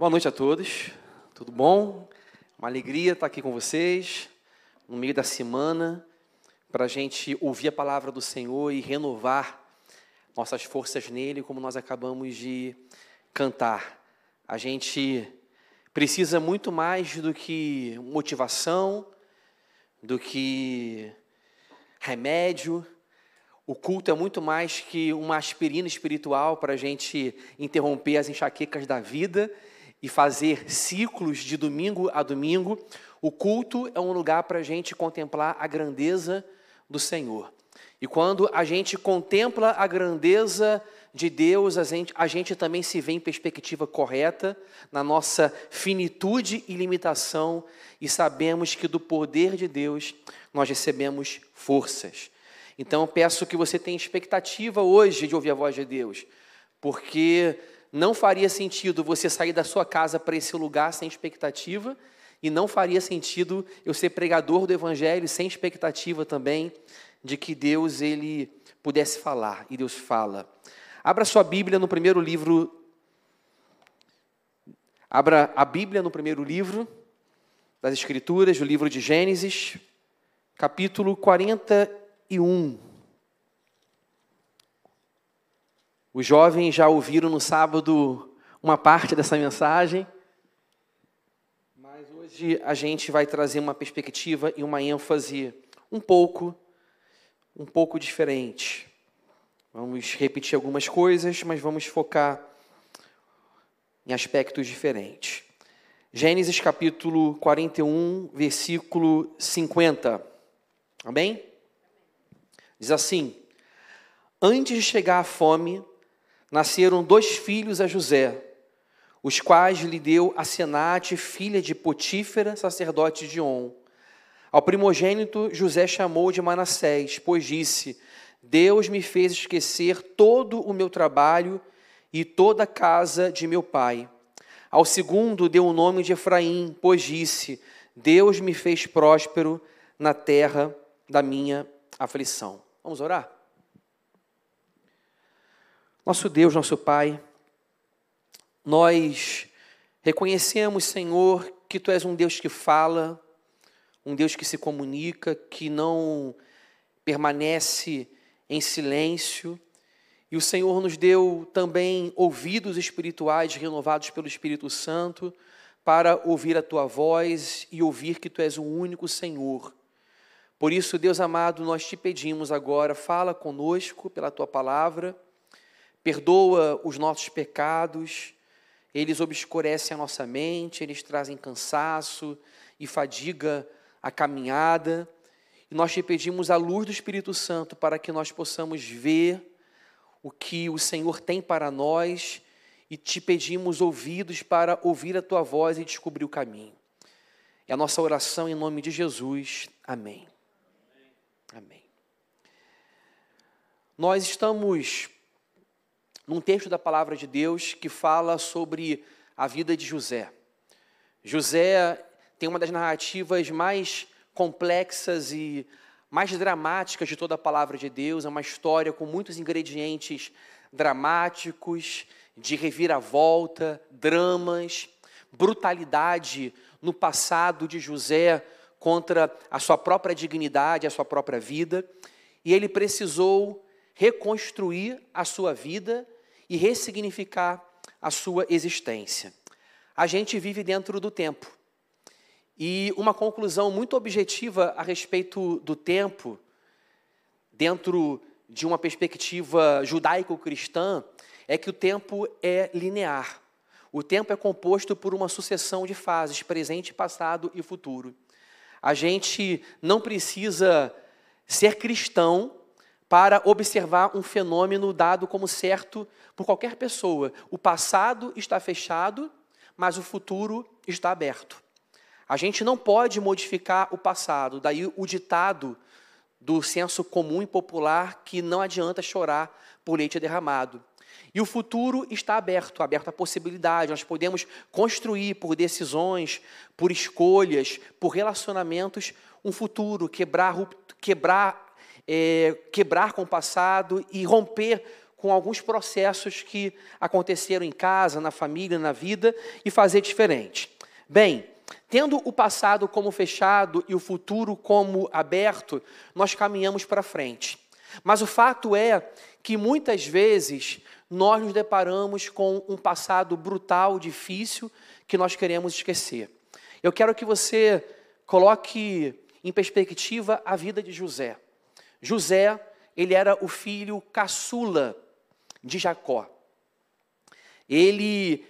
Boa noite a todos, tudo bom? Uma alegria estar aqui com vocês, no meio da semana, para a gente ouvir a palavra do Senhor e renovar nossas forças nele, como nós acabamos de cantar. A gente precisa muito mais do que motivação, do que remédio. O culto é muito mais que uma aspirina espiritual para a gente interromper as enxaquecas da vida e fazer ciclos de domingo a domingo, o culto é um lugar para a gente contemplar a grandeza do Senhor. E quando a gente contempla a grandeza de Deus, a gente, a gente também se vê em perspectiva correta, na nossa finitude e limitação, e sabemos que do poder de Deus nós recebemos forças. Então, peço que você tenha expectativa hoje de ouvir a voz de Deus, porque não faria sentido você sair da sua casa para esse lugar sem expectativa, e não faria sentido eu ser pregador do evangelho sem expectativa também de que Deus ele pudesse falar, e Deus fala. Abra sua Bíblia no primeiro livro Abra a Bíblia no primeiro livro das Escrituras, o livro de Gênesis, capítulo 41. Os jovens já ouviram no sábado uma parte dessa mensagem, mas hoje a gente vai trazer uma perspectiva e uma ênfase um pouco, um pouco diferente. Vamos repetir algumas coisas, mas vamos focar em aspectos diferentes. Gênesis capítulo 41, versículo 50. Amém? Diz assim: Antes de chegar a fome, nasceram dois filhos a José, os quais lhe deu a Senate, filha de Potífera, sacerdote de On. Ao primogênito José chamou de Manassés, pois disse: Deus me fez esquecer todo o meu trabalho e toda a casa de meu pai. Ao segundo deu o nome de Efraim, pois disse: Deus me fez próspero na terra da minha aflição. Vamos orar? Nosso Deus, nosso Pai, nós reconhecemos, Senhor, que Tu és um Deus que fala, um Deus que se comunica, que não permanece em silêncio. E o Senhor nos deu também ouvidos espirituais renovados pelo Espírito Santo para ouvir a tua voz e ouvir que tu és o único Senhor. Por isso, Deus amado, nós te pedimos agora, fala conosco pela tua palavra perdoa os nossos pecados, eles obscurecem a nossa mente, eles trazem cansaço e fadiga a caminhada. E nós te pedimos a luz do Espírito Santo para que nós possamos ver o que o Senhor tem para nós e te pedimos ouvidos para ouvir a tua voz e descobrir o caminho. É a nossa oração em nome de Jesus. Amém. Amém. Nós estamos num texto da palavra de Deus que fala sobre a vida de José. José tem uma das narrativas mais complexas e mais dramáticas de toda a palavra de Deus, é uma história com muitos ingredientes dramáticos, de reviravolta, dramas, brutalidade no passado de José contra a sua própria dignidade, a sua própria vida, e ele precisou reconstruir a sua vida e ressignificar a sua existência. A gente vive dentro do tempo. E uma conclusão muito objetiva a respeito do tempo, dentro de uma perspectiva judaico-cristã, é que o tempo é linear. O tempo é composto por uma sucessão de fases, presente, passado e futuro. A gente não precisa ser cristão para observar um fenômeno dado como certo por qualquer pessoa. O passado está fechado, mas o futuro está aberto. A gente não pode modificar o passado, daí o ditado do senso comum e popular que não adianta chorar por leite derramado. E o futuro está aberto, aberto à possibilidade. Nós podemos construir por decisões, por escolhas, por relacionamentos, um futuro, quebrar, quebrar é, quebrar com o passado e romper com alguns processos que aconteceram em casa, na família, na vida e fazer diferente. Bem, tendo o passado como fechado e o futuro como aberto, nós caminhamos para frente. Mas o fato é que muitas vezes nós nos deparamos com um passado brutal, difícil, que nós queremos esquecer. Eu quero que você coloque em perspectiva a vida de José. José, ele era o filho caçula de Jacó. Ele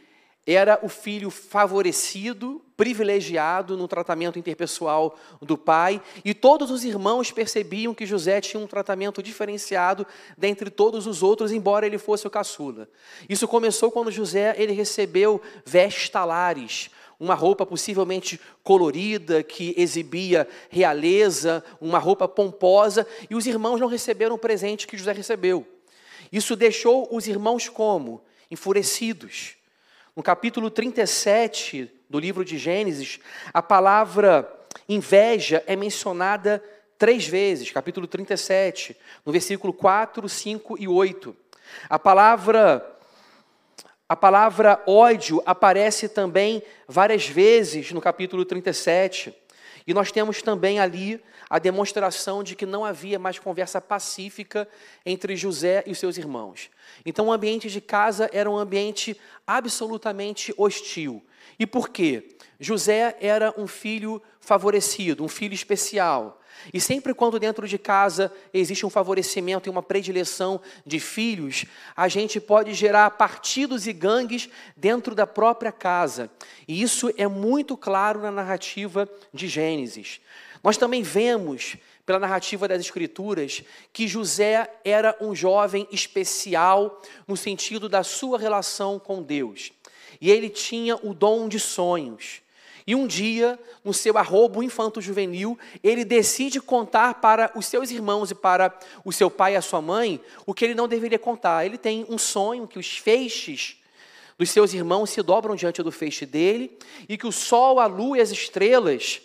era o filho favorecido, privilegiado no tratamento interpessoal do pai, e todos os irmãos percebiam que José tinha um tratamento diferenciado dentre todos os outros, embora ele fosse o caçula. Isso começou quando José ele recebeu vestes talares, uma roupa possivelmente colorida, que exibia realeza, uma roupa pomposa, e os irmãos não receberam o presente que José recebeu. Isso deixou os irmãos como? Enfurecidos. No capítulo 37 do livro de Gênesis, a palavra inveja é mencionada três vezes, capítulo 37, no versículo 4, 5 e 8. A palavra a palavra ódio aparece também várias vezes no capítulo 37. E nós temos também ali a demonstração de que não havia mais conversa pacífica entre José e os seus irmãos. Então, o ambiente de casa era um ambiente absolutamente hostil. E por quê? José era um filho favorecido, um filho especial. E sempre quando dentro de casa existe um favorecimento e uma predileção de filhos, a gente pode gerar partidos e gangues dentro da própria casa. E isso é muito claro na narrativa de Gênesis. Nós também vemos pela narrativa das Escrituras que José era um jovem especial no sentido da sua relação com Deus. E ele tinha o dom de sonhos. E um dia, no seu arrobo infanto-juvenil, ele decide contar para os seus irmãos e para o seu pai e a sua mãe o que ele não deveria contar. Ele tem um sonho que os feixes dos seus irmãos se dobram diante do feixe dele e que o sol, a lua e as estrelas,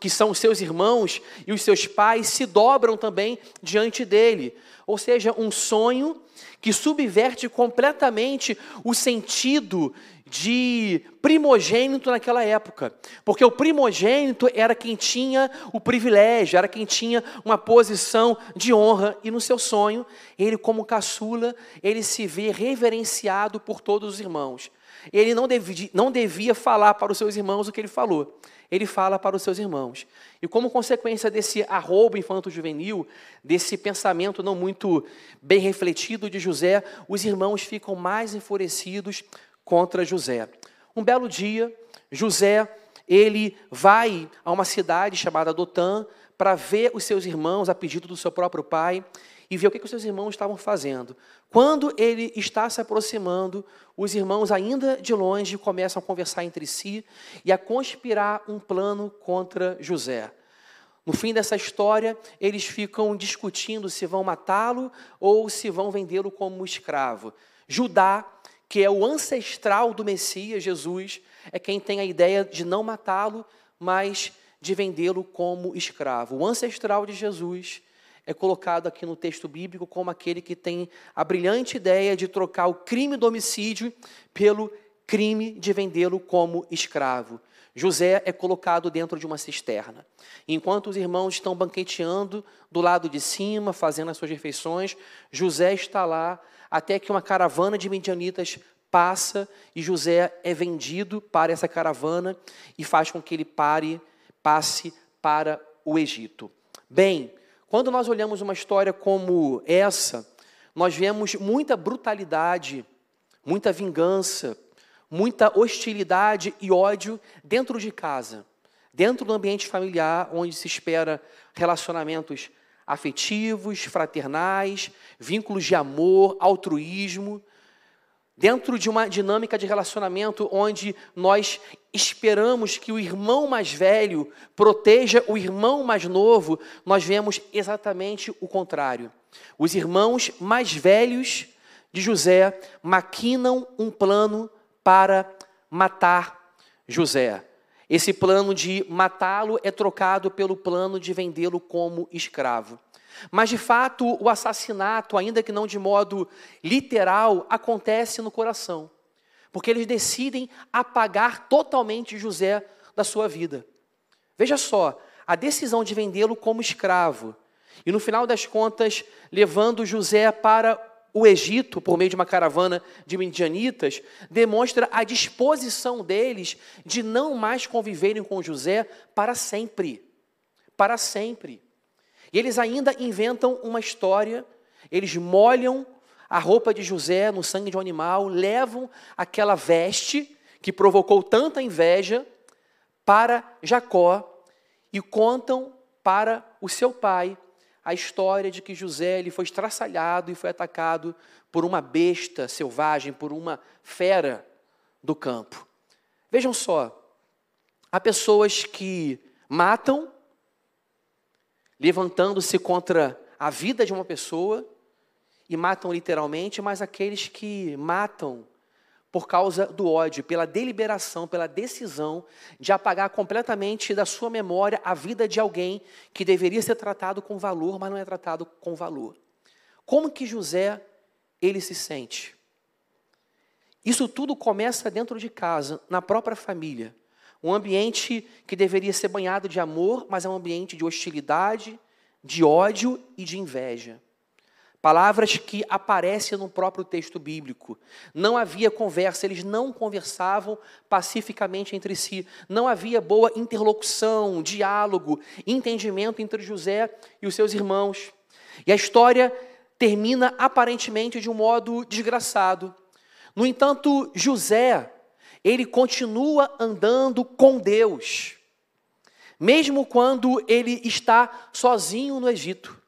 que são os seus irmãos e os seus pais, se dobram também diante dele. Ou seja, um sonho que subverte completamente o sentido de primogênito naquela época, porque o primogênito era quem tinha o privilégio, era quem tinha uma posição de honra, e no seu sonho, ele, como caçula, ele se vê reverenciado por todos os irmãos. Ele não devia, não devia falar para os seus irmãos o que ele falou, ele fala para os seus irmãos. E como consequência desse arrobo infanto-juvenil, desse pensamento não muito bem refletido de José, os irmãos ficam mais enfurecidos contra José. Um belo dia, José, ele vai a uma cidade chamada Dotã para ver os seus irmãos a pedido do seu próprio pai e ver o que, que os seus irmãos estavam fazendo. Quando ele está se aproximando, os irmãos, ainda de longe, começam a conversar entre si e a conspirar um plano contra José. No fim dessa história, eles ficam discutindo se vão matá-lo ou se vão vendê-lo como escravo. Judá que é o ancestral do Messias, Jesus, é quem tem a ideia de não matá-lo, mas de vendê-lo como escravo. O ancestral de Jesus é colocado aqui no texto bíblico como aquele que tem a brilhante ideia de trocar o crime do homicídio pelo crime de vendê-lo como escravo. José é colocado dentro de uma cisterna. Enquanto os irmãos estão banqueteando do lado de cima, fazendo as suas refeições, José está lá até que uma caravana de medianitas passa e José é vendido para essa caravana e faz com que ele pare, passe para o Egito. Bem, quando nós olhamos uma história como essa, nós vemos muita brutalidade, muita vingança, muita hostilidade e ódio dentro de casa, dentro do ambiente familiar, onde se espera relacionamentos afetivos, fraternais, vínculos de amor, altruísmo, dentro de uma dinâmica de relacionamento onde nós esperamos que o irmão mais velho proteja o irmão mais novo, nós vemos exatamente o contrário. Os irmãos mais velhos de José maquinam um plano para matar José. Esse plano de matá-lo é trocado pelo plano de vendê-lo como escravo. Mas, de fato, o assassinato, ainda que não de modo literal, acontece no coração. Porque eles decidem apagar totalmente José da sua vida. Veja só, a decisão de vendê-lo como escravo e, no final das contas, levando José para o Egito, por meio de uma caravana de midianitas, demonstra a disposição deles de não mais conviverem com José para sempre. Para sempre. E eles ainda inventam uma história, eles molham a roupa de José no sangue de um animal, levam aquela veste que provocou tanta inveja para Jacó e contam para o seu pai a história de que José ele foi estraçalhado e foi atacado por uma besta selvagem, por uma fera do campo. Vejam só, há pessoas que matam, levantando-se contra a vida de uma pessoa, e matam literalmente, mas aqueles que matam por causa do ódio, pela deliberação, pela decisão de apagar completamente da sua memória a vida de alguém que deveria ser tratado com valor, mas não é tratado com valor. Como que José ele se sente? Isso tudo começa dentro de casa, na própria família. Um ambiente que deveria ser banhado de amor, mas é um ambiente de hostilidade, de ódio e de inveja. Palavras que aparecem no próprio texto bíblico. Não havia conversa, eles não conversavam pacificamente entre si. Não havia boa interlocução, diálogo, entendimento entre José e os seus irmãos. E a história termina aparentemente de um modo desgraçado. No entanto, José, ele continua andando com Deus, mesmo quando ele está sozinho no Egito.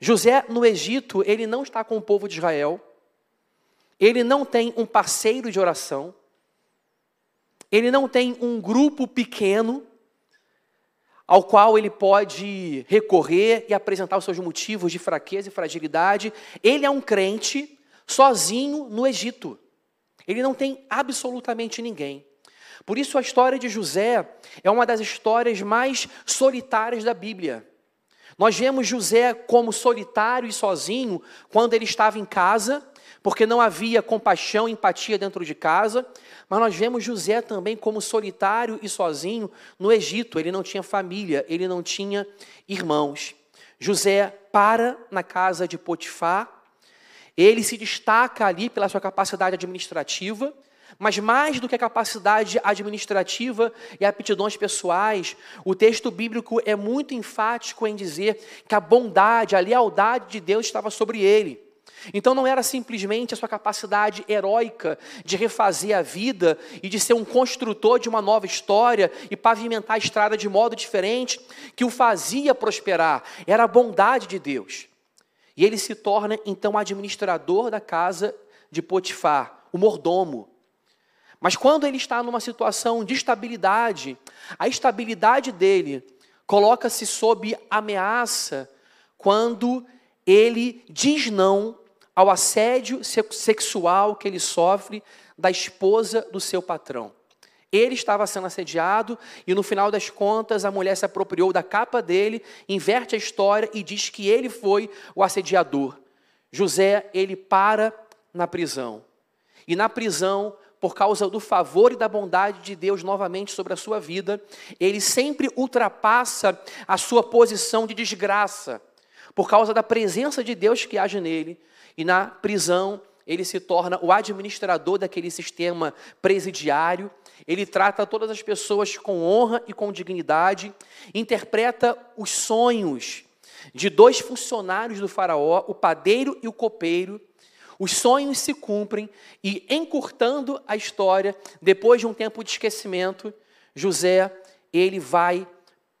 José, no Egito, ele não está com o povo de Israel, ele não tem um parceiro de oração, ele não tem um grupo pequeno ao qual ele pode recorrer e apresentar os seus motivos de fraqueza e fragilidade. Ele é um crente sozinho no Egito. Ele não tem absolutamente ninguém. Por isso, a história de José é uma das histórias mais solitárias da Bíblia. Nós vemos José como solitário e sozinho quando ele estava em casa, porque não havia compaixão e empatia dentro de casa, mas nós vemos José também como solitário e sozinho no Egito. Ele não tinha família, ele não tinha irmãos. José para na casa de Potifar, ele se destaca ali pela sua capacidade administrativa, mas mais do que a capacidade administrativa e aptidões pessoais, o texto bíblico é muito enfático em dizer que a bondade, a lealdade de Deus estava sobre ele. Então não era simplesmente a sua capacidade heróica de refazer a vida e de ser um construtor de uma nova história e pavimentar a estrada de modo diferente que o fazia prosperar, era a bondade de Deus. E ele se torna então administrador da casa de Potifar, o mordomo. Mas quando ele está numa situação de estabilidade, a estabilidade dele coloca-se sob ameaça quando ele diz não ao assédio sexual que ele sofre da esposa do seu patrão. Ele estava sendo assediado e no final das contas a mulher se apropriou da capa dele, inverte a história e diz que ele foi o assediador. José, ele para na prisão. E na prisão por causa do favor e da bondade de Deus novamente sobre a sua vida, ele sempre ultrapassa a sua posição de desgraça, por causa da presença de Deus que age nele, e na prisão ele se torna o administrador daquele sistema presidiário, ele trata todas as pessoas com honra e com dignidade, interpreta os sonhos de dois funcionários do Faraó, o padeiro e o copeiro, os sonhos se cumprem e, encurtando a história, depois de um tempo de esquecimento, José, ele vai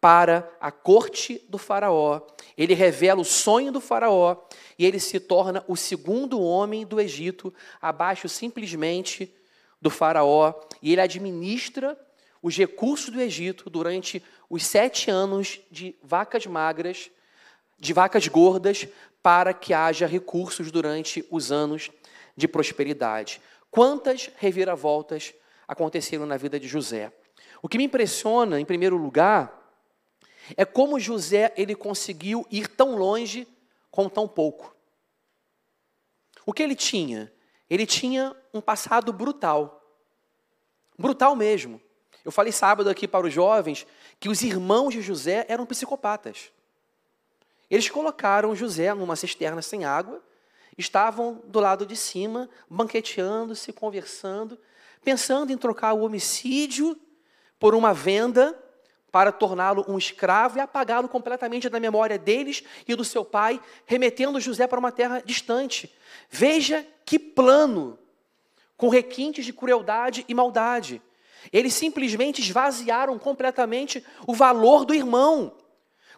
para a corte do faraó, ele revela o sonho do faraó e ele se torna o segundo homem do Egito, abaixo simplesmente do faraó, e ele administra os recursos do Egito durante os sete anos de vacas magras, de vacas gordas, para que haja recursos durante os anos de prosperidade. Quantas reviravoltas aconteceram na vida de José? O que me impressiona, em primeiro lugar, é como José ele conseguiu ir tão longe com tão pouco. O que ele tinha? Ele tinha um passado brutal. Brutal mesmo. Eu falei sábado aqui para os jovens que os irmãos de José eram psicopatas. Eles colocaram José numa cisterna sem água, estavam do lado de cima, banqueteando, se conversando, pensando em trocar o homicídio por uma venda para torná-lo um escravo e apagá-lo completamente da memória deles e do seu pai, remetendo José para uma terra distante. Veja que plano, com requintes de crueldade e maldade. Eles simplesmente esvaziaram completamente o valor do irmão.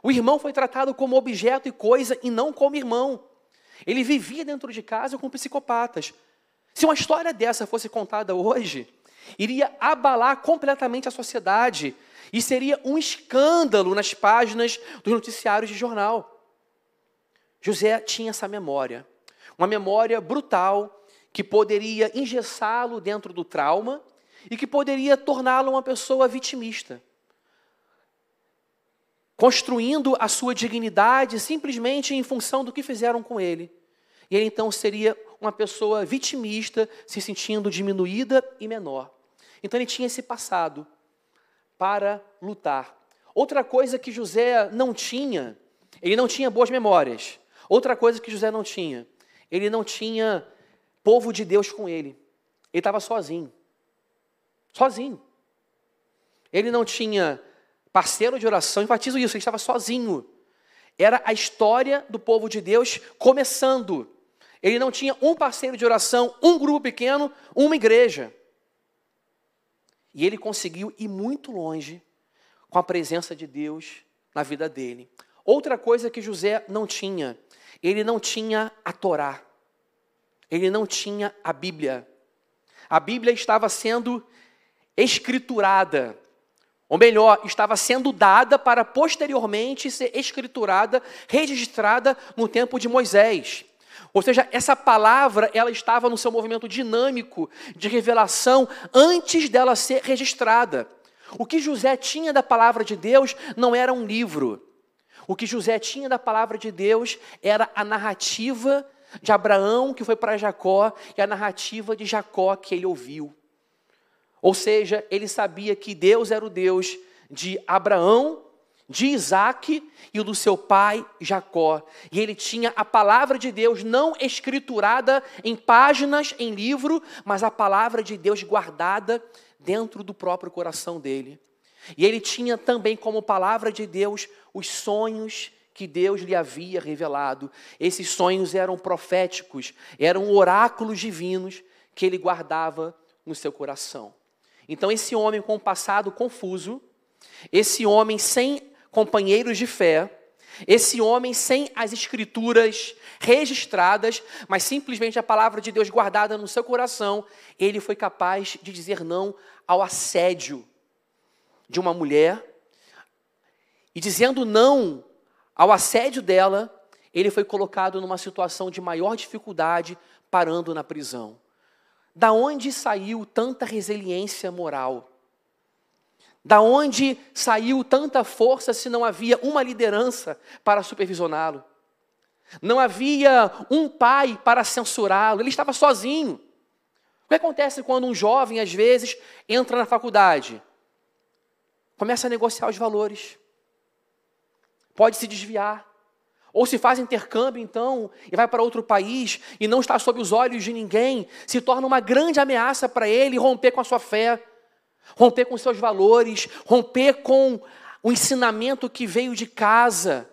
O irmão foi tratado como objeto e coisa e não como irmão. Ele vivia dentro de casa com psicopatas. Se uma história dessa fosse contada hoje, iria abalar completamente a sociedade e seria um escândalo nas páginas dos noticiários de jornal. José tinha essa memória, uma memória brutal que poderia engessá-lo dentro do trauma e que poderia torná-lo uma pessoa vitimista, construindo a sua dignidade simplesmente em função do que fizeram com ele. E ele então seria uma pessoa vitimista, se sentindo diminuída e menor. Então ele tinha esse passado para lutar. Outra coisa que José não tinha, ele não tinha boas memórias. Outra coisa que José não tinha, ele não tinha povo de Deus com ele. Ele estava sozinho. Sozinho. Ele não tinha parceiro de oração, enfatizo isso, ele estava sozinho. Era a história do povo de Deus começando. Ele não tinha um parceiro de oração, um grupo pequeno, uma igreja. E ele conseguiu ir muito longe com a presença de Deus na vida dele. Outra coisa que José não tinha, ele não tinha a Torá. Ele não tinha a Bíblia. A Bíblia estava sendo escriturada. Ou melhor, estava sendo dada para posteriormente ser escriturada, registrada no tempo de Moisés. Ou seja, essa palavra, ela estava no seu movimento dinâmico de revelação antes dela ser registrada. O que José tinha da palavra de Deus não era um livro. O que José tinha da palavra de Deus era a narrativa de Abraão que foi para Jacó e a narrativa de Jacó que ele ouviu. Ou seja, ele sabia que Deus era o Deus de Abraão, de Isaac e do seu pai Jacó. E ele tinha a palavra de Deus não escriturada em páginas, em livro, mas a palavra de Deus guardada dentro do próprio coração dele. E ele tinha também como palavra de Deus os sonhos que Deus lhe havia revelado. Esses sonhos eram proféticos, eram oráculos divinos que ele guardava no seu coração. Então, esse homem com um passado confuso, esse homem sem companheiros de fé, esse homem sem as escrituras registradas, mas simplesmente a palavra de Deus guardada no seu coração, ele foi capaz de dizer não ao assédio de uma mulher. E dizendo não ao assédio dela, ele foi colocado numa situação de maior dificuldade, parando na prisão. Da onde saiu tanta resiliência moral? Da onde saiu tanta força se não havia uma liderança para supervisioná-lo? Não havia um pai para censurá-lo, ele estava sozinho. O que acontece quando um jovem, às vezes, entra na faculdade? Começa a negociar os valores. Pode se desviar. Ou se faz intercâmbio, então, e vai para outro país e não está sob os olhos de ninguém, se torna uma grande ameaça para ele romper com a sua fé romper com seus valores, romper com o ensinamento que veio de casa,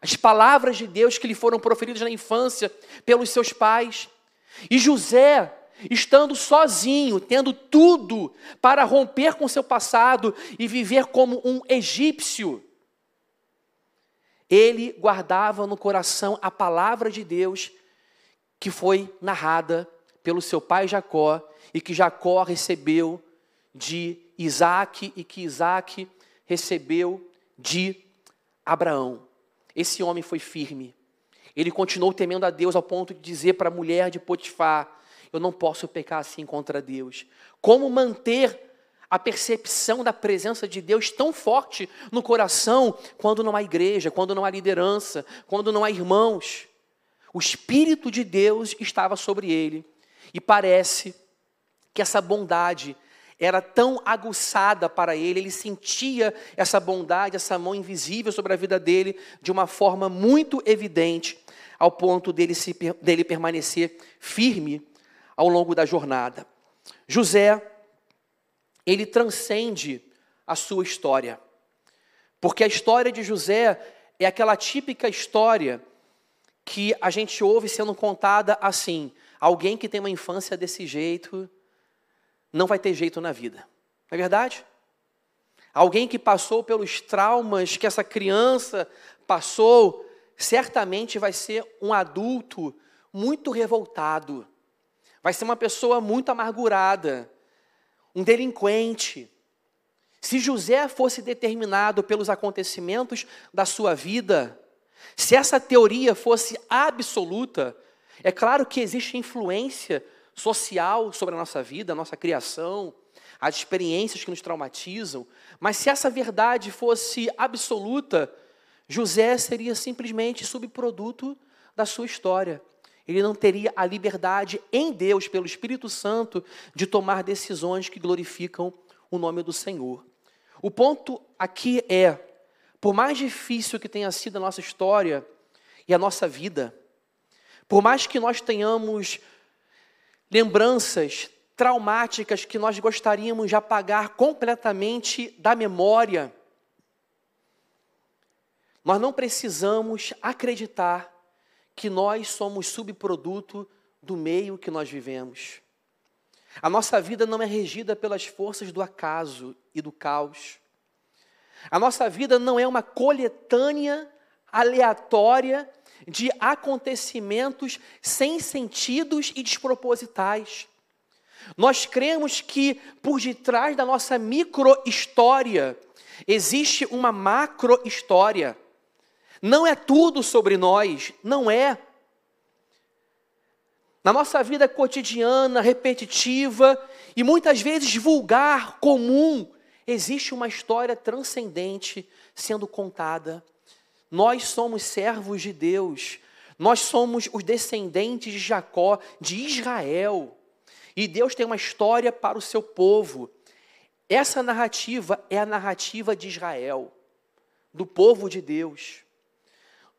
as palavras de Deus que lhe foram proferidas na infância pelos seus pais. E José, estando sozinho, tendo tudo para romper com seu passado e viver como um egípcio, ele guardava no coração a palavra de Deus que foi narrada pelo seu pai Jacó e que Jacó recebeu de Isaac e que Isaac recebeu de Abraão. Esse homem foi firme. Ele continuou temendo a Deus ao ponto de dizer para a mulher de Potifar: Eu não posso pecar assim contra Deus. Como manter a percepção da presença de Deus tão forte no coração quando não há igreja, quando não há liderança, quando não há irmãos. O Espírito de Deus estava sobre ele e parece que essa bondade era tão aguçada para ele, ele sentia essa bondade, essa mão invisível sobre a vida dele de uma forma muito evidente, ao ponto dele, se, dele permanecer firme ao longo da jornada. José, ele transcende a sua história, porque a história de José é aquela típica história que a gente ouve sendo contada assim: alguém que tem uma infância desse jeito não vai ter jeito na vida. Não é verdade? Alguém que passou pelos traumas que essa criança passou, certamente vai ser um adulto muito revoltado, vai ser uma pessoa muito amargurada, um delinquente. Se José fosse determinado pelos acontecimentos da sua vida, se essa teoria fosse absoluta, é claro que existe influência social sobre a nossa vida, a nossa criação, as experiências que nos traumatizam, mas se essa verdade fosse absoluta, José seria simplesmente subproduto da sua história. Ele não teria a liberdade em Deus, pelo Espírito Santo, de tomar decisões que glorificam o nome do Senhor. O ponto aqui é: por mais difícil que tenha sido a nossa história e a nossa vida, por mais que nós tenhamos lembranças traumáticas que nós gostaríamos de apagar completamente da memória, nós não precisamos acreditar que nós somos subproduto do meio que nós vivemos. A nossa vida não é regida pelas forças do acaso e do caos. A nossa vida não é uma coletânea aleatória de acontecimentos sem sentidos e despropositais. Nós cremos que por detrás da nossa micro-história existe uma macro-história. Não é tudo sobre nós, não é. Na nossa vida cotidiana, repetitiva e muitas vezes vulgar, comum, existe uma história transcendente sendo contada nós somos servos de Deus. Nós somos os descendentes de Jacó, de Israel. E Deus tem uma história para o seu povo. Essa narrativa é a narrativa de Israel, do povo de Deus,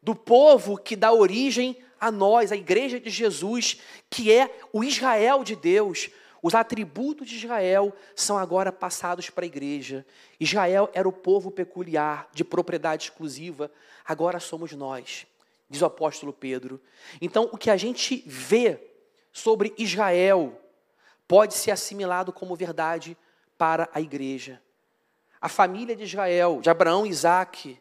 do povo que dá origem a nós, a igreja de Jesus, que é o Israel de Deus, os atributos de Israel são agora passados para a igreja. Israel era o povo peculiar, de propriedade exclusiva, agora somos nós, diz o apóstolo Pedro. Então, o que a gente vê sobre Israel pode ser assimilado como verdade para a igreja. A família de Israel, de Abraão, Isaac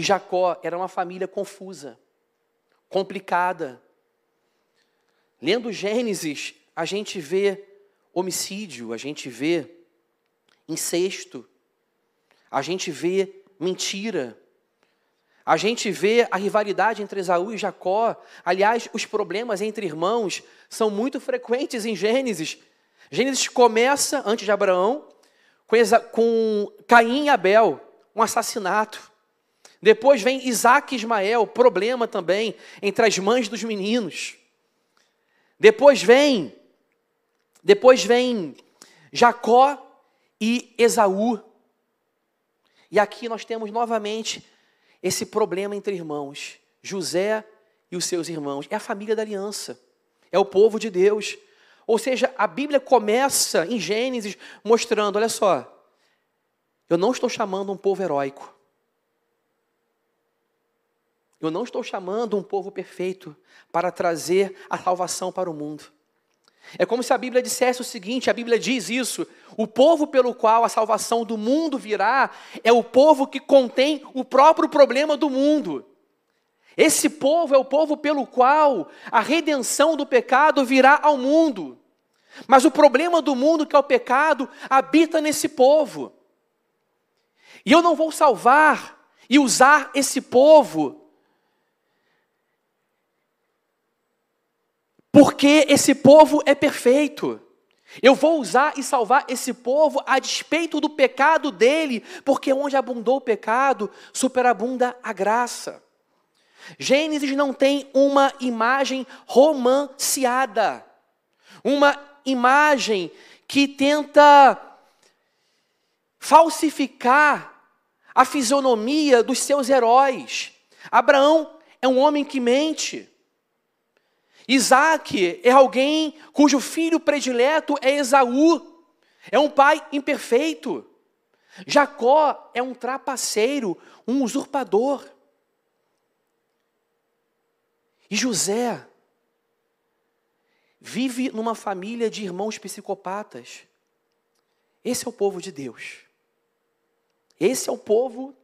e Jacó, era uma família confusa, complicada. Lendo Gênesis, a gente vê homicídio, a gente vê incesto, a gente vê mentira, a gente vê a rivalidade entre Esaú e Jacó. Aliás, os problemas entre irmãos são muito frequentes em Gênesis. Gênesis começa, antes de Abraão, com, Caim e Abel, um assassinato. Depois vem Isaac e Ismael, problema também entre as mães dos meninos. Depois vem depois vem Jacó e Esaú. E aqui nós temos novamente esse problema entre irmãos. José e os seus irmãos. É a família da aliança. É o povo de Deus. Ou seja, a Bíblia começa em Gênesis mostrando: olha só, eu não estou chamando um povo heróico. Eu não estou chamando um povo perfeito para trazer a salvação para o mundo. É como se a Bíblia dissesse o seguinte: a Bíblia diz isso. O povo pelo qual a salvação do mundo virá é o povo que contém o próprio problema do mundo. Esse povo é o povo pelo qual a redenção do pecado virá ao mundo. Mas o problema do mundo, que é o pecado, habita nesse povo. E eu não vou salvar e usar esse povo Porque esse povo é perfeito. Eu vou usar e salvar esse povo a despeito do pecado dele, porque onde abundou o pecado, superabunda a graça. Gênesis não tem uma imagem romanceada, uma imagem que tenta falsificar a fisionomia dos seus heróis. Abraão é um homem que mente. Isaac é alguém cujo filho predileto é Esaú, é um pai imperfeito. Jacó é um trapaceiro, um usurpador. E José vive numa família de irmãos psicopatas. Esse é o povo de Deus. Esse é o povo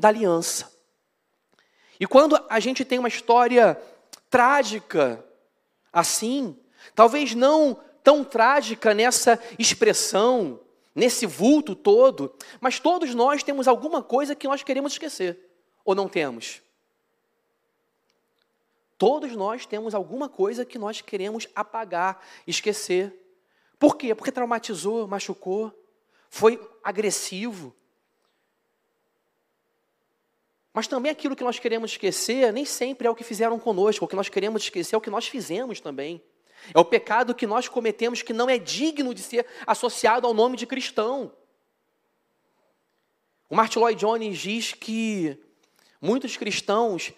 da aliança. E quando a gente tem uma história trágica assim, talvez não tão trágica nessa expressão, nesse vulto todo, mas todos nós temos alguma coisa que nós queremos esquecer, ou não temos? Todos nós temos alguma coisa que nós queremos apagar, esquecer. Por quê? Porque traumatizou, machucou, foi agressivo. Mas também aquilo que nós queremos esquecer nem sempre é o que fizeram conosco, o que nós queremos esquecer é o que nós fizemos também. É o pecado que nós cometemos que não é digno de ser associado ao nome de cristão. O Martin Lloyd Jones diz que muitos cristãos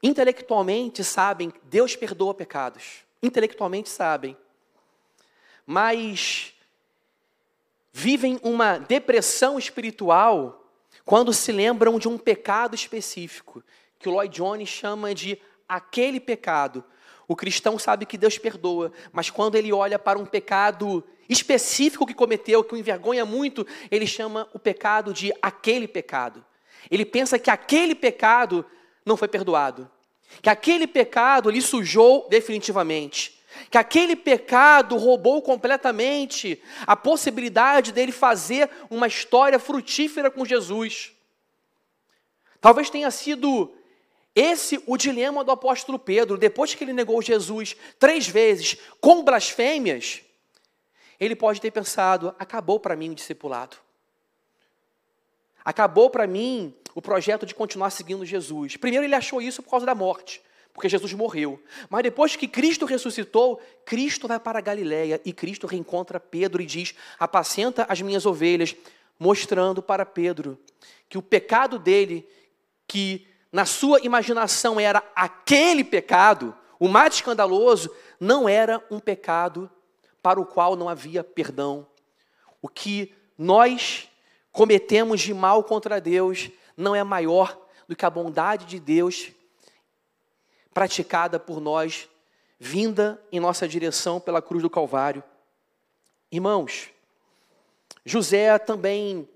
intelectualmente sabem, Deus perdoa pecados. Intelectualmente sabem. Mas vivem uma depressão espiritual quando se lembram de um pecado específico, que o Lloyd Jones chama de aquele pecado. O cristão sabe que Deus perdoa, mas quando ele olha para um pecado específico que cometeu, que o envergonha muito, ele chama o pecado de aquele pecado. Ele pensa que aquele pecado não foi perdoado, que aquele pecado lhe sujou definitivamente que aquele pecado roubou completamente a possibilidade dele fazer uma história frutífera com Jesus. Talvez tenha sido esse o dilema do apóstolo Pedro, depois que ele negou Jesus três vezes com blasfêmias, ele pode ter pensado: acabou para mim o discipulado. Acabou para mim o projeto de continuar seguindo Jesus. Primeiro, ele achou isso por causa da morte porque Jesus morreu. Mas depois que Cristo ressuscitou, Cristo vai para Galiléia e Cristo reencontra Pedro e diz: Apacenta as minhas ovelhas, mostrando para Pedro que o pecado dele, que na sua imaginação era aquele pecado, o mais escandaloso, não era um pecado para o qual não havia perdão. O que nós cometemos de mal contra Deus não é maior do que a bondade de Deus praticada por nós, vinda em nossa direção pela cruz do Calvário. Irmãos, José também,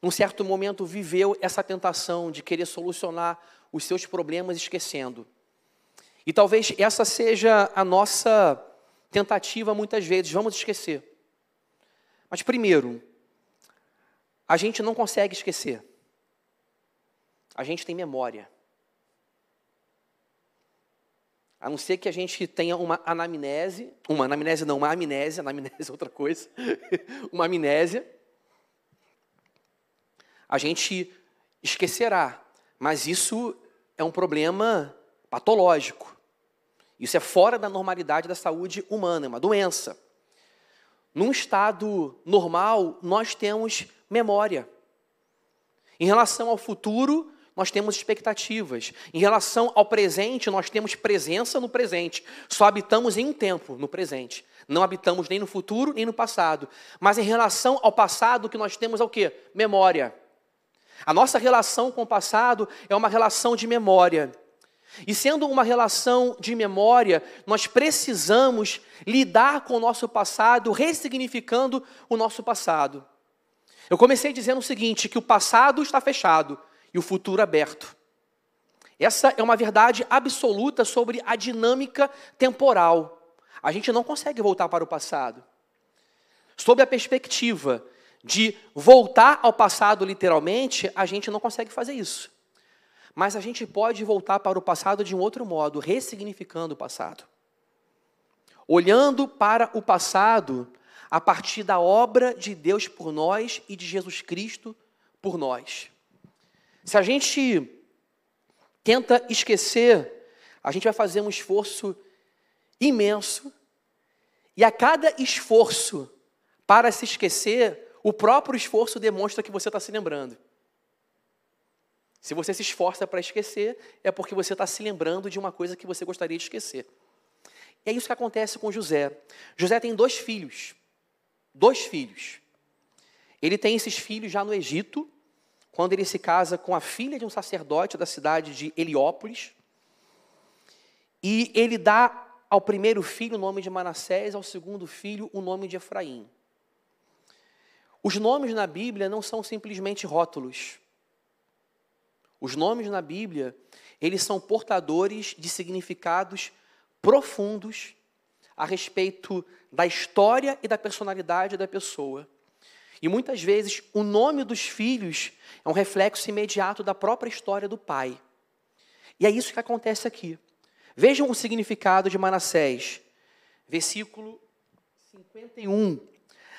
num certo momento, viveu essa tentação de querer solucionar os seus problemas esquecendo. E talvez essa seja a nossa tentativa muitas vezes, vamos esquecer. Mas primeiro, a gente não consegue esquecer. A gente tem memória. A não ser que a gente tenha uma anamnese, uma anamnese não, uma amnésia, anamnese é outra coisa, uma amnésia, a gente esquecerá. Mas isso é um problema patológico. Isso é fora da normalidade da saúde humana, é uma doença. Num estado normal, nós temos memória. Em relação ao futuro, nós temos expectativas. Em relação ao presente, nós temos presença no presente. Só habitamos em um tempo, no presente. Não habitamos nem no futuro, nem no passado. Mas em relação ao passado, o que nós temos é o quê? Memória. A nossa relação com o passado é uma relação de memória. E sendo uma relação de memória, nós precisamos lidar com o nosso passado, ressignificando o nosso passado. Eu comecei dizendo o seguinte: que o passado está fechado, e o futuro aberto. Essa é uma verdade absoluta sobre a dinâmica temporal. A gente não consegue voltar para o passado. Sob a perspectiva de voltar ao passado literalmente, a gente não consegue fazer isso. Mas a gente pode voltar para o passado de um outro modo, ressignificando o passado. Olhando para o passado a partir da obra de Deus por nós e de Jesus Cristo por nós. Se a gente tenta esquecer, a gente vai fazer um esforço imenso, e a cada esforço para se esquecer, o próprio esforço demonstra que você está se lembrando. Se você se esforça para esquecer, é porque você está se lembrando de uma coisa que você gostaria de esquecer. E é isso que acontece com José. José tem dois filhos. Dois filhos. Ele tem esses filhos já no Egito, quando ele se casa com a filha de um sacerdote da cidade de Heliópolis. E ele dá ao primeiro filho o nome de Manassés, ao segundo filho o nome de Efraim. Os nomes na Bíblia não são simplesmente rótulos. Os nomes na Bíblia, eles são portadores de significados profundos a respeito da história e da personalidade da pessoa. E muitas vezes o nome dos filhos é um reflexo imediato da própria história do pai. E é isso que acontece aqui. Vejam o significado de Manassés. Versículo 51.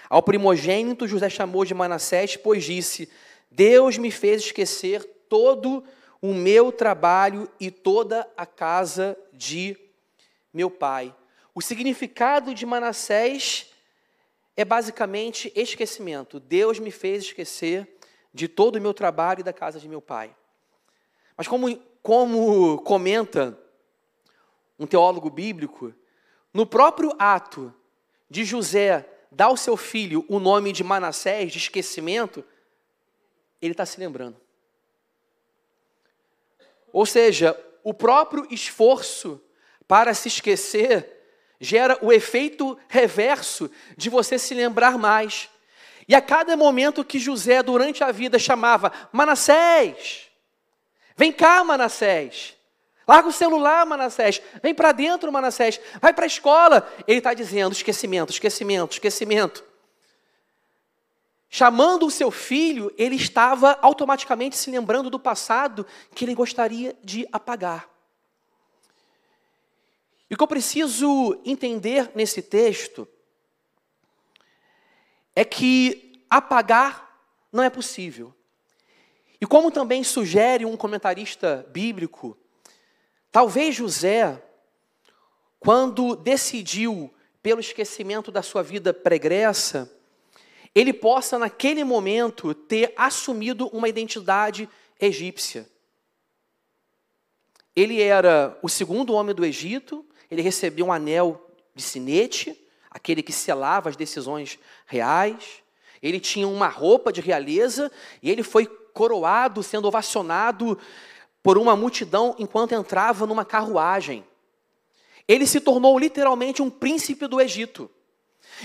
Ao primogênito José chamou de Manassés, pois disse: Deus me fez esquecer todo o meu trabalho e toda a casa de meu pai. O significado de Manassés é basicamente esquecimento. Deus me fez esquecer de todo o meu trabalho e da casa de meu pai. Mas como, como comenta um teólogo bíblico, no próprio ato de José dar ao seu filho o nome de Manassés, de esquecimento, ele está se lembrando. Ou seja, o próprio esforço para se esquecer gera o efeito reverso de você se lembrar mais. E a cada momento que José, durante a vida, chamava Manassés, vem cá, Manassés, larga o celular, Manassés, vem para dentro, Manassés, vai para a escola. Ele está dizendo esquecimento, esquecimento, esquecimento. Chamando o seu filho, ele estava automaticamente se lembrando do passado que ele gostaria de apagar. E o que eu preciso entender nesse texto é que apagar não é possível. E como também sugere um comentarista bíblico, talvez José, quando decidiu pelo esquecimento da sua vida pregressa, ele possa naquele momento ter assumido uma identidade egípcia. Ele era o segundo homem do Egito, ele recebeu um anel de sinete, aquele que selava as decisões reais. Ele tinha uma roupa de realeza e ele foi coroado, sendo ovacionado por uma multidão enquanto entrava numa carruagem. Ele se tornou literalmente um príncipe do Egito.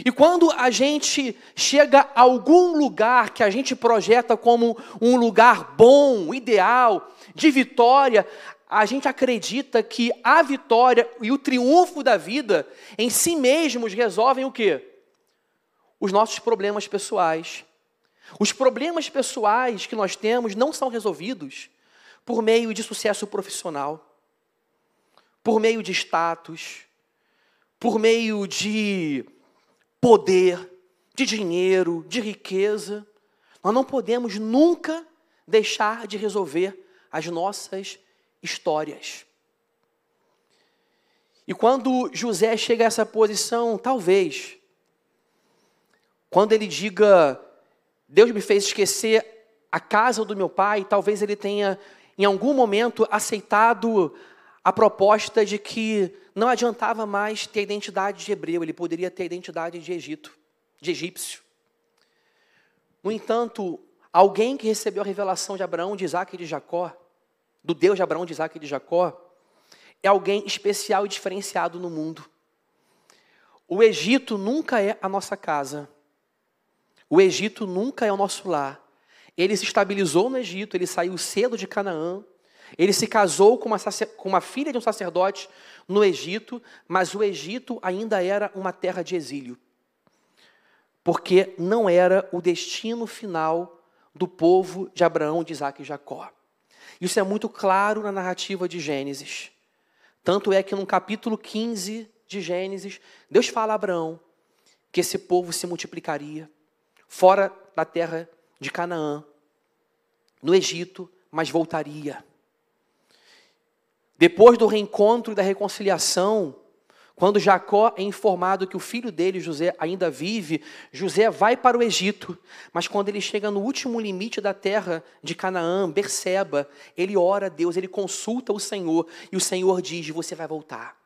E quando a gente chega a algum lugar que a gente projeta como um lugar bom, ideal, de vitória, a gente acredita que a vitória e o triunfo da vida em si mesmos resolvem o quê? Os nossos problemas pessoais. Os problemas pessoais que nós temos não são resolvidos por meio de sucesso profissional, por meio de status, por meio de poder, de dinheiro, de riqueza. Nós não podemos nunca deixar de resolver as nossas histórias. E quando José chega a essa posição, talvez, quando ele diga, Deus me fez esquecer a casa do meu pai, talvez ele tenha, em algum momento, aceitado a proposta de que não adiantava mais ter identidade de hebreu, ele poderia ter identidade de Egito, de egípcio. No entanto, alguém que recebeu a revelação de Abraão, de Isaac e de Jacó, do Deus de Abraão, de Isaac e de Jacó, é alguém especial e diferenciado no mundo. O Egito nunca é a nossa casa. O Egito nunca é o nosso lar. Ele se estabilizou no Egito, ele saiu cedo de Canaã, ele se casou com uma, com uma filha de um sacerdote no Egito, mas o Egito ainda era uma terra de exílio. Porque não era o destino final do povo de Abraão, de Isaac e Jacó. Isso é muito claro na narrativa de Gênesis. Tanto é que no capítulo 15 de Gênesis, Deus fala a Abraão que esse povo se multiplicaria fora da terra de Canaã, no Egito, mas voltaria. Depois do reencontro e da reconciliação, quando Jacó é informado que o filho dele, José, ainda vive, José vai para o Egito, mas quando ele chega no último limite da terra de Canaã, Berseba, ele ora a Deus, ele consulta o Senhor, e o Senhor diz: Você vai voltar.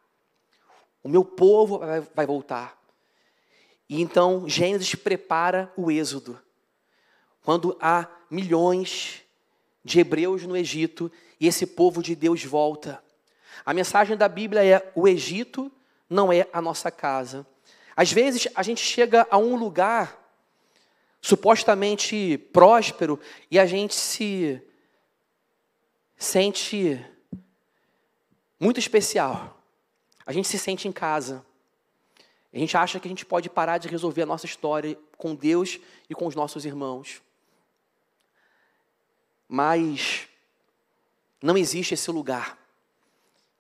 O meu povo vai voltar. E então Gênesis prepara o êxodo. Quando há milhões de hebreus no Egito e esse povo de Deus volta. A mensagem da Bíblia é: o Egito não é a nossa casa. Às vezes a gente chega a um lugar supostamente próspero e a gente se sente muito especial. A gente se sente em casa. A gente acha que a gente pode parar de resolver a nossa história com Deus e com os nossos irmãos. Mas não existe esse lugar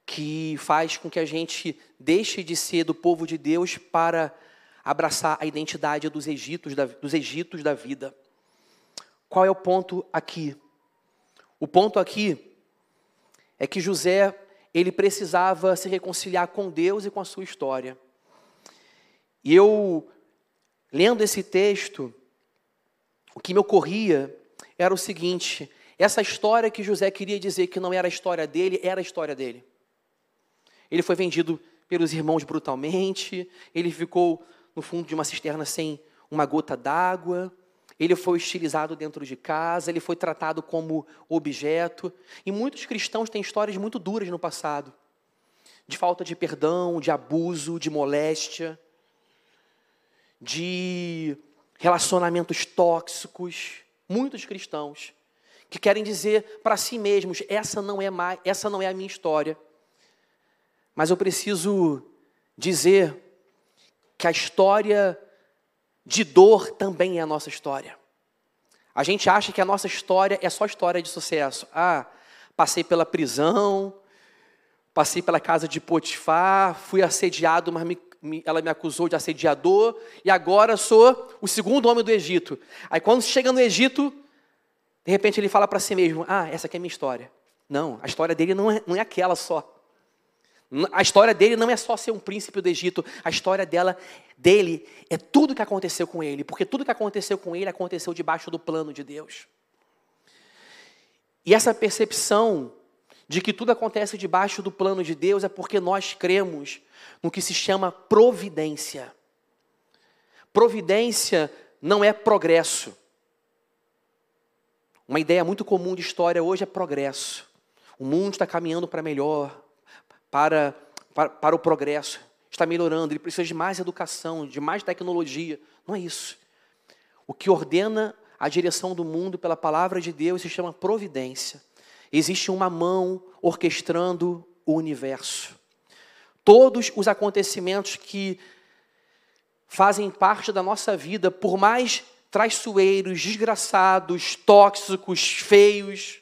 que faz com que a gente deixe de ser do povo de Deus para abraçar a identidade dos Egitos da, dos Egitos da vida. Qual é o ponto aqui? O ponto aqui é que José ele precisava se reconciliar com Deus e com a sua história. E eu, lendo esse texto, o que me ocorria era o seguinte: essa história que José queria dizer que não era a história dele, era a história dele. Ele foi vendido pelos irmãos brutalmente, ele ficou no fundo de uma cisterna sem uma gota d'água, ele foi estilizado dentro de casa, ele foi tratado como objeto. E muitos cristãos têm histórias muito duras no passado. De falta de perdão, de abuso, de moléstia de relacionamentos tóxicos, muitos cristãos que querem dizer para si mesmos, essa não é mais, essa não é a minha história. Mas eu preciso dizer que a história de dor também é a nossa história. A gente acha que a nossa história é só história de sucesso. Ah, passei pela prisão, passei pela casa de Potifar, fui assediado, mas me ela me acusou de assediador, e agora sou o segundo homem do Egito. Aí quando chega no Egito, de repente ele fala para si mesmo: Ah, essa aqui é a minha história. Não, a história dele não é, não é aquela só. A história dele não é só ser um príncipe do Egito, a história dela, dele é tudo que aconteceu com ele, porque tudo que aconteceu com ele aconteceu debaixo do plano de Deus. E essa percepção de que tudo acontece debaixo do plano de Deus é porque nós cremos no que se chama providência. Providência não é progresso. Uma ideia muito comum de história hoje é progresso. O mundo está caminhando para melhor, para, para, para o progresso. Está melhorando, ele precisa de mais educação, de mais tecnologia. Não é isso. O que ordena a direção do mundo pela palavra de Deus se chama providência. Existe uma mão orquestrando o universo. Todos os acontecimentos que fazem parte da nossa vida, por mais traiçoeiros, desgraçados, tóxicos, feios,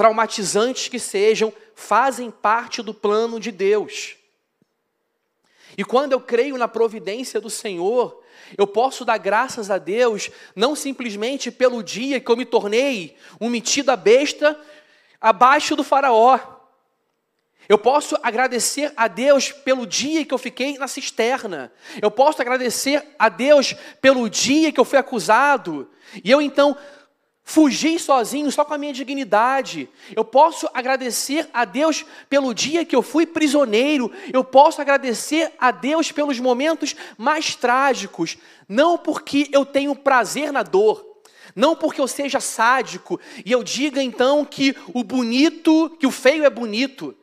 traumatizantes que sejam, fazem parte do plano de Deus. E quando eu creio na providência do Senhor, eu posso dar graças a Deus, não simplesmente pelo dia que eu me tornei um metida besta abaixo do Faraó. Eu posso agradecer a Deus pelo dia que eu fiquei na cisterna. Eu posso agradecer a Deus pelo dia que eu fui acusado. E eu então fugi sozinho, só com a minha dignidade. Eu posso agradecer a Deus pelo dia que eu fui prisioneiro. Eu posso agradecer a Deus pelos momentos mais trágicos. Não porque eu tenho prazer na dor, não porque eu seja sádico e eu diga então que o bonito, que o feio é bonito,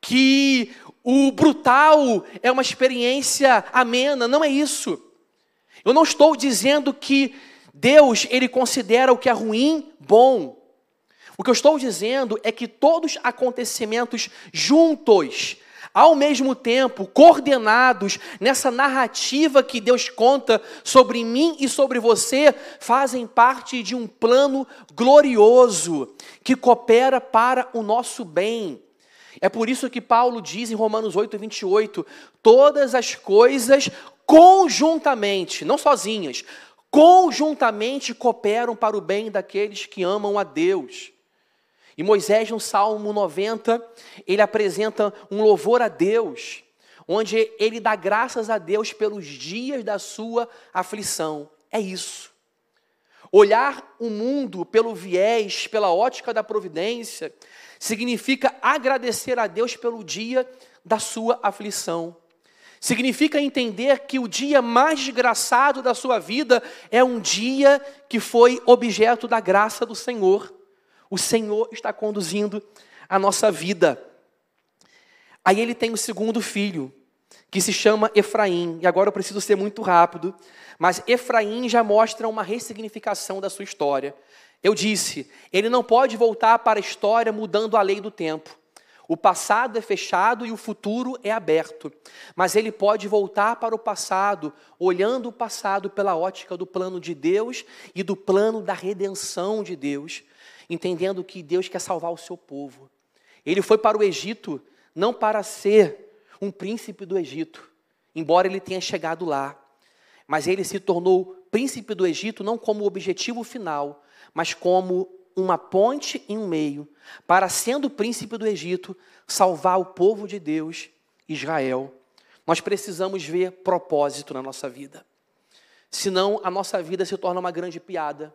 que o brutal é uma experiência amena, não é isso. Eu não estou dizendo que Deus, ele considera o que é ruim bom. O que eu estou dizendo é que todos os acontecimentos juntos, ao mesmo tempo, coordenados nessa narrativa que Deus conta sobre mim e sobre você, fazem parte de um plano glorioso que coopera para o nosso bem. É por isso que Paulo diz em Romanos 8, 28, todas as coisas conjuntamente, não sozinhas, conjuntamente cooperam para o bem daqueles que amam a Deus. E Moisés, no Salmo 90, ele apresenta um louvor a Deus, onde ele dá graças a Deus pelos dias da sua aflição. É isso. Olhar o mundo pelo viés, pela ótica da providência, significa agradecer a Deus pelo dia da sua aflição. Significa entender que o dia mais desgraçado da sua vida é um dia que foi objeto da graça do Senhor. O Senhor está conduzindo a nossa vida. Aí ele tem o segundo filho, que se chama Efraim. E agora eu preciso ser muito rápido, mas Efraim já mostra uma ressignificação da sua história. Eu disse, ele não pode voltar para a história mudando a lei do tempo. O passado é fechado e o futuro é aberto. Mas ele pode voltar para o passado, olhando o passado pela ótica do plano de Deus e do plano da redenção de Deus, entendendo que Deus quer salvar o seu povo. Ele foi para o Egito não para ser um príncipe do Egito, embora ele tenha chegado lá, mas ele se tornou príncipe do Egito não como objetivo final, mas como uma ponte em um meio, para, sendo príncipe do Egito, salvar o povo de Deus, Israel. Nós precisamos ver propósito na nossa vida. Senão, a nossa vida se torna uma grande piada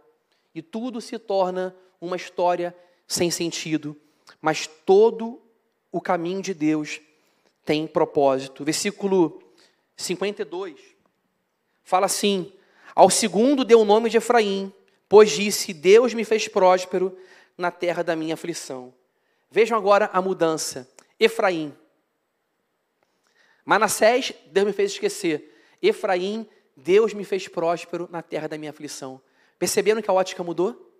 e tudo se torna uma história sem sentido. Mas todo o caminho de Deus tem propósito. Versículo 52 fala assim: Ao segundo deu o nome de Efraim pois disse: Deus me fez próspero na terra da minha aflição. Vejam agora a mudança. Efraim. Manassés, Deus me fez esquecer. Efraim, Deus me fez próspero na terra da minha aflição. Perceberam que a ótica mudou?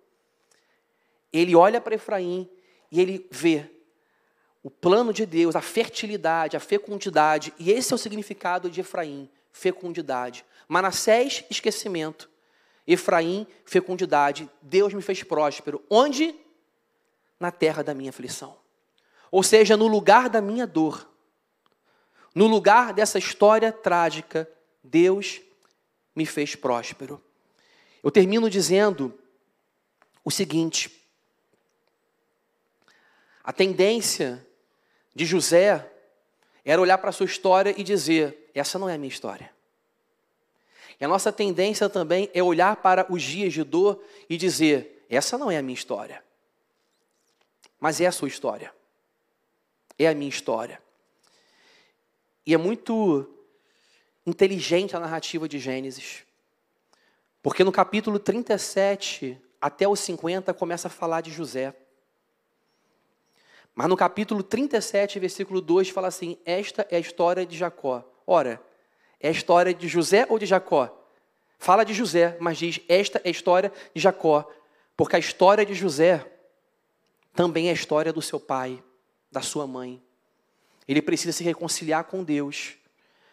Ele olha para Efraim e ele vê o plano de Deus, a fertilidade, a fecundidade, e esse é o significado de Efraim, fecundidade. Manassés, esquecimento. Efraim, fecundidade. Deus me fez próspero. Onde? Na terra da minha aflição. Ou seja, no lugar da minha dor. No lugar dessa história trágica, Deus me fez próspero. Eu termino dizendo o seguinte: a tendência de José era olhar para a sua história e dizer: essa não é a minha história. E a nossa tendência também é olhar para os dias de dor e dizer: essa não é a minha história. Mas é a sua história. É a minha história. E é muito inteligente a narrativa de Gênesis. Porque no capítulo 37 até o 50 começa a falar de José. Mas no capítulo 37, versículo 2, fala assim: Esta é a história de Jacó. Ora, é a história de José ou de Jacó? Fala de José, mas diz: esta é a história de Jacó, porque a história de José também é a história do seu pai, da sua mãe. Ele precisa se reconciliar com Deus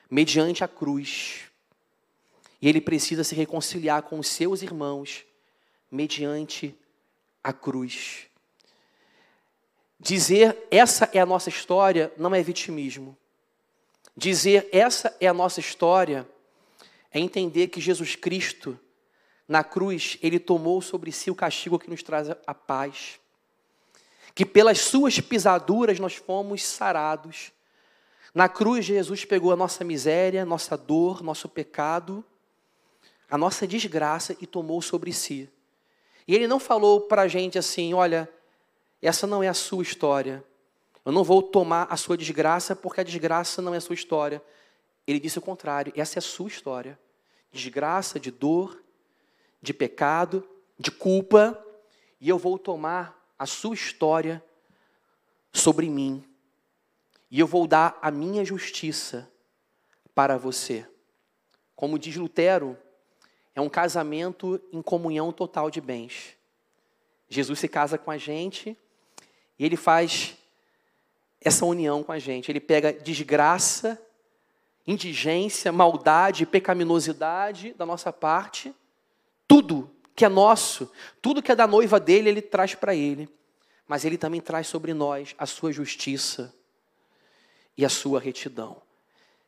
mediante a cruz. E ele precisa se reconciliar com os seus irmãos mediante a cruz. Dizer essa é a nossa história não é vitimismo. Dizer essa é a nossa história é entender que Jesus Cristo, na cruz, ele tomou sobre si o castigo que nos traz a paz. Que pelas suas pisaduras nós fomos sarados. Na cruz, Jesus pegou a nossa miséria, nossa dor, nosso pecado, a nossa desgraça e tomou sobre si. E ele não falou para a gente assim: olha, essa não é a sua história, eu não vou tomar a sua desgraça porque a desgraça não é a sua história. Ele disse o contrário: essa é a sua história. Desgraça, de dor, de pecado, de culpa, e eu vou tomar a sua história sobre mim. E eu vou dar a minha justiça para você. Como diz Lutero, é um casamento em comunhão total de bens. Jesus se casa com a gente e ele faz essa união com a gente. Ele pega desgraça, indigência, maldade, pecaminosidade da nossa parte, tudo que é nosso, tudo que é da noiva dele, ele traz para ele. Mas ele também traz sobre nós a sua justiça e a sua retidão.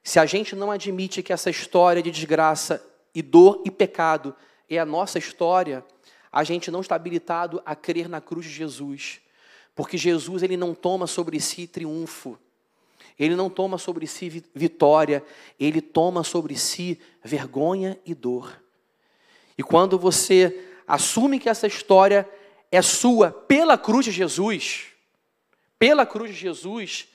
se a gente não admite que essa história de desgraça e dor e pecado é a nossa história, a gente não está habilitado a crer na cruz de Jesus. Porque Jesus ele não toma sobre si triunfo. Ele não toma sobre si vitória, ele toma sobre si vergonha e dor. E quando você assume que essa história é sua pela cruz de Jesus, pela cruz de Jesus,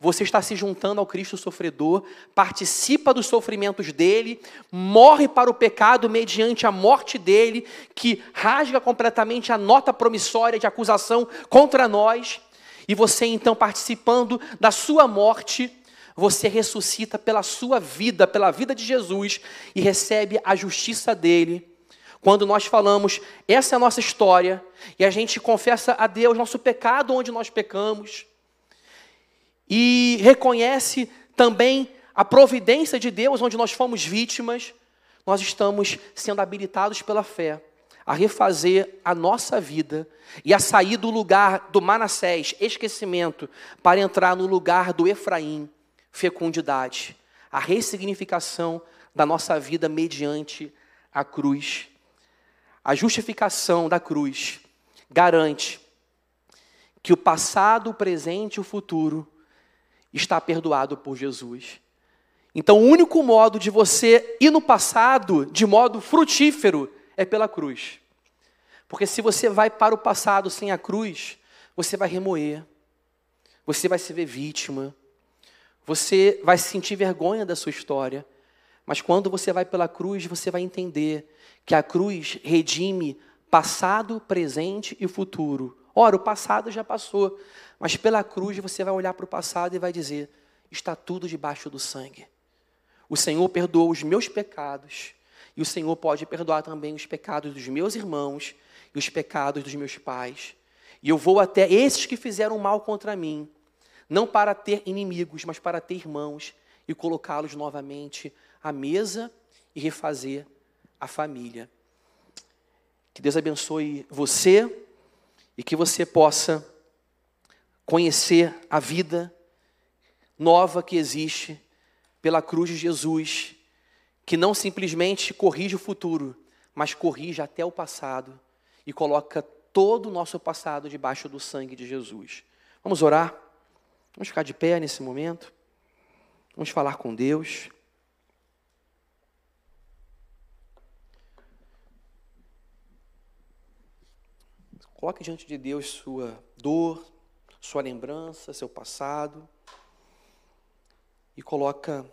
você está se juntando ao Cristo sofredor, participa dos sofrimentos dele, morre para o pecado mediante a morte dele, que rasga completamente a nota promissória de acusação contra nós, e você então participando da sua morte, você ressuscita pela sua vida, pela vida de Jesus, e recebe a justiça dele. Quando nós falamos, essa é a nossa história, e a gente confessa a Deus nosso pecado onde nós pecamos, e reconhece também a providência de Deus onde nós fomos vítimas, nós estamos sendo habilitados pela fé a refazer a nossa vida e a sair do lugar do Manassés, esquecimento, para entrar no lugar do Efraim, fecundidade, a ressignificação da nossa vida mediante a cruz. A justificação da cruz garante que o passado, o presente e o futuro está perdoado por Jesus. Então, o único modo de você ir no passado de modo frutífero é pela cruz. Porque se você vai para o passado sem a cruz, você vai remoer, você vai se ver vítima, você vai sentir vergonha da sua história. Mas quando você vai pela cruz, você vai entender que a cruz redime passado, presente e futuro. Ora, o passado já passou, mas pela cruz você vai olhar para o passado e vai dizer: está tudo debaixo do sangue. O Senhor perdoou os meus pecados, e o Senhor pode perdoar também os pecados dos meus irmãos e os pecados dos meus pais. E eu vou até esses que fizeram mal contra mim, não para ter inimigos, mas para ter irmãos e colocá-los novamente à mesa e refazer a família. Que Deus abençoe você e que você possa conhecer a vida nova que existe pela cruz de Jesus, que não simplesmente corrige o futuro, mas corrige até o passado e coloca todo o nosso passado debaixo do sangue de Jesus. Vamos orar? Vamos ficar de pé nesse momento? Vamos falar com Deus. Coloque diante de Deus sua dor, sua lembrança, seu passado e coloca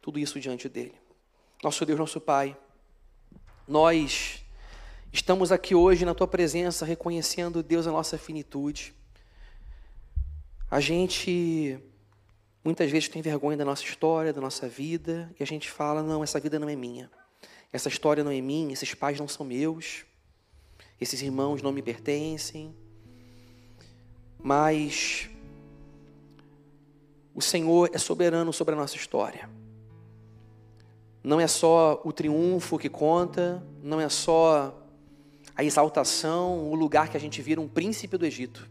tudo isso diante dele. Nosso Deus, nosso Pai, nós estamos aqui hoje na tua presença reconhecendo, Deus, a nossa finitude. A gente muitas vezes tem vergonha da nossa história, da nossa vida, e a gente fala: não, essa vida não é minha, essa história não é minha, esses pais não são meus, esses irmãos não me pertencem, mas o Senhor é soberano sobre a nossa história. Não é só o triunfo que conta, não é só a exaltação, o lugar que a gente vira um príncipe do Egito.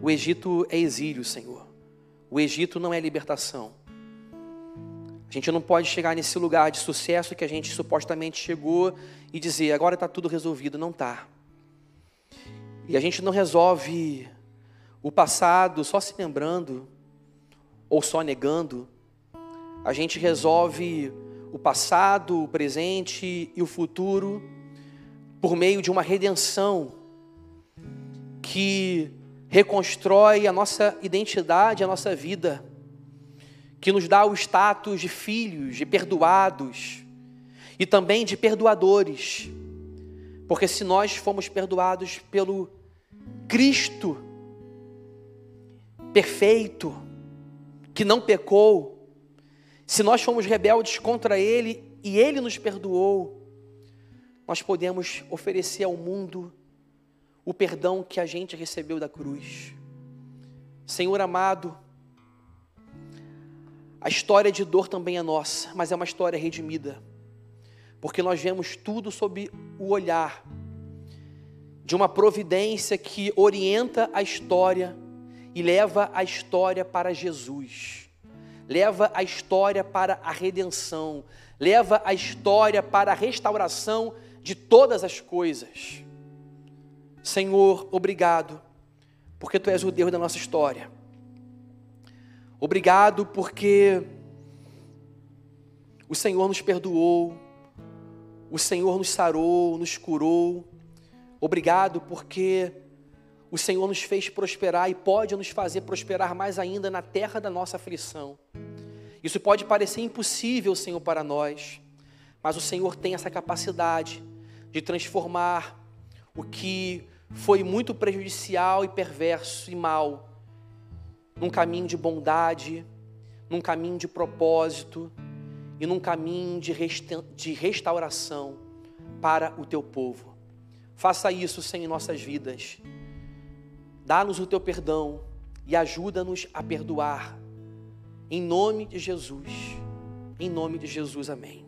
O Egito é exílio, Senhor. O Egito não é libertação. A gente não pode chegar nesse lugar de sucesso que a gente supostamente chegou e dizer agora está tudo resolvido. Não está. E a gente não resolve o passado só se lembrando ou só negando, a gente resolve o passado, o presente e o futuro por meio de uma redenção que reconstrói a nossa identidade, a nossa vida, que nos dá o status de filhos, de perdoados e também de perdoadores. Porque se nós fomos perdoados pelo Cristo, perfeito, que não pecou, se nós fomos rebeldes contra Ele e Ele nos perdoou, nós podemos oferecer ao mundo o perdão que a gente recebeu da cruz. Senhor amado, a história de dor também é nossa, mas é uma história redimida, porque nós vemos tudo sob o olhar de uma providência que orienta a história e leva a história para Jesus. leva a história para a redenção, leva a história para a restauração de todas as coisas. Senhor, obrigado, porque Tu és o Deus da nossa história. Obrigado porque o Senhor nos perdoou, o Senhor nos sarou, nos curou. Obrigado porque o Senhor nos fez prosperar e pode nos fazer prosperar mais ainda na terra da nossa aflição. Isso pode parecer impossível, Senhor, para nós, mas o Senhor tem essa capacidade de transformar o que foi muito prejudicial e perverso e mal num caminho de bondade, num caminho de propósito e num caminho de, resta de restauração para o teu povo. Faça isso, Senhor, em nossas vidas. Dá-nos o teu perdão e ajuda-nos a perdoar. Em nome de Jesus. Em nome de Jesus, amém.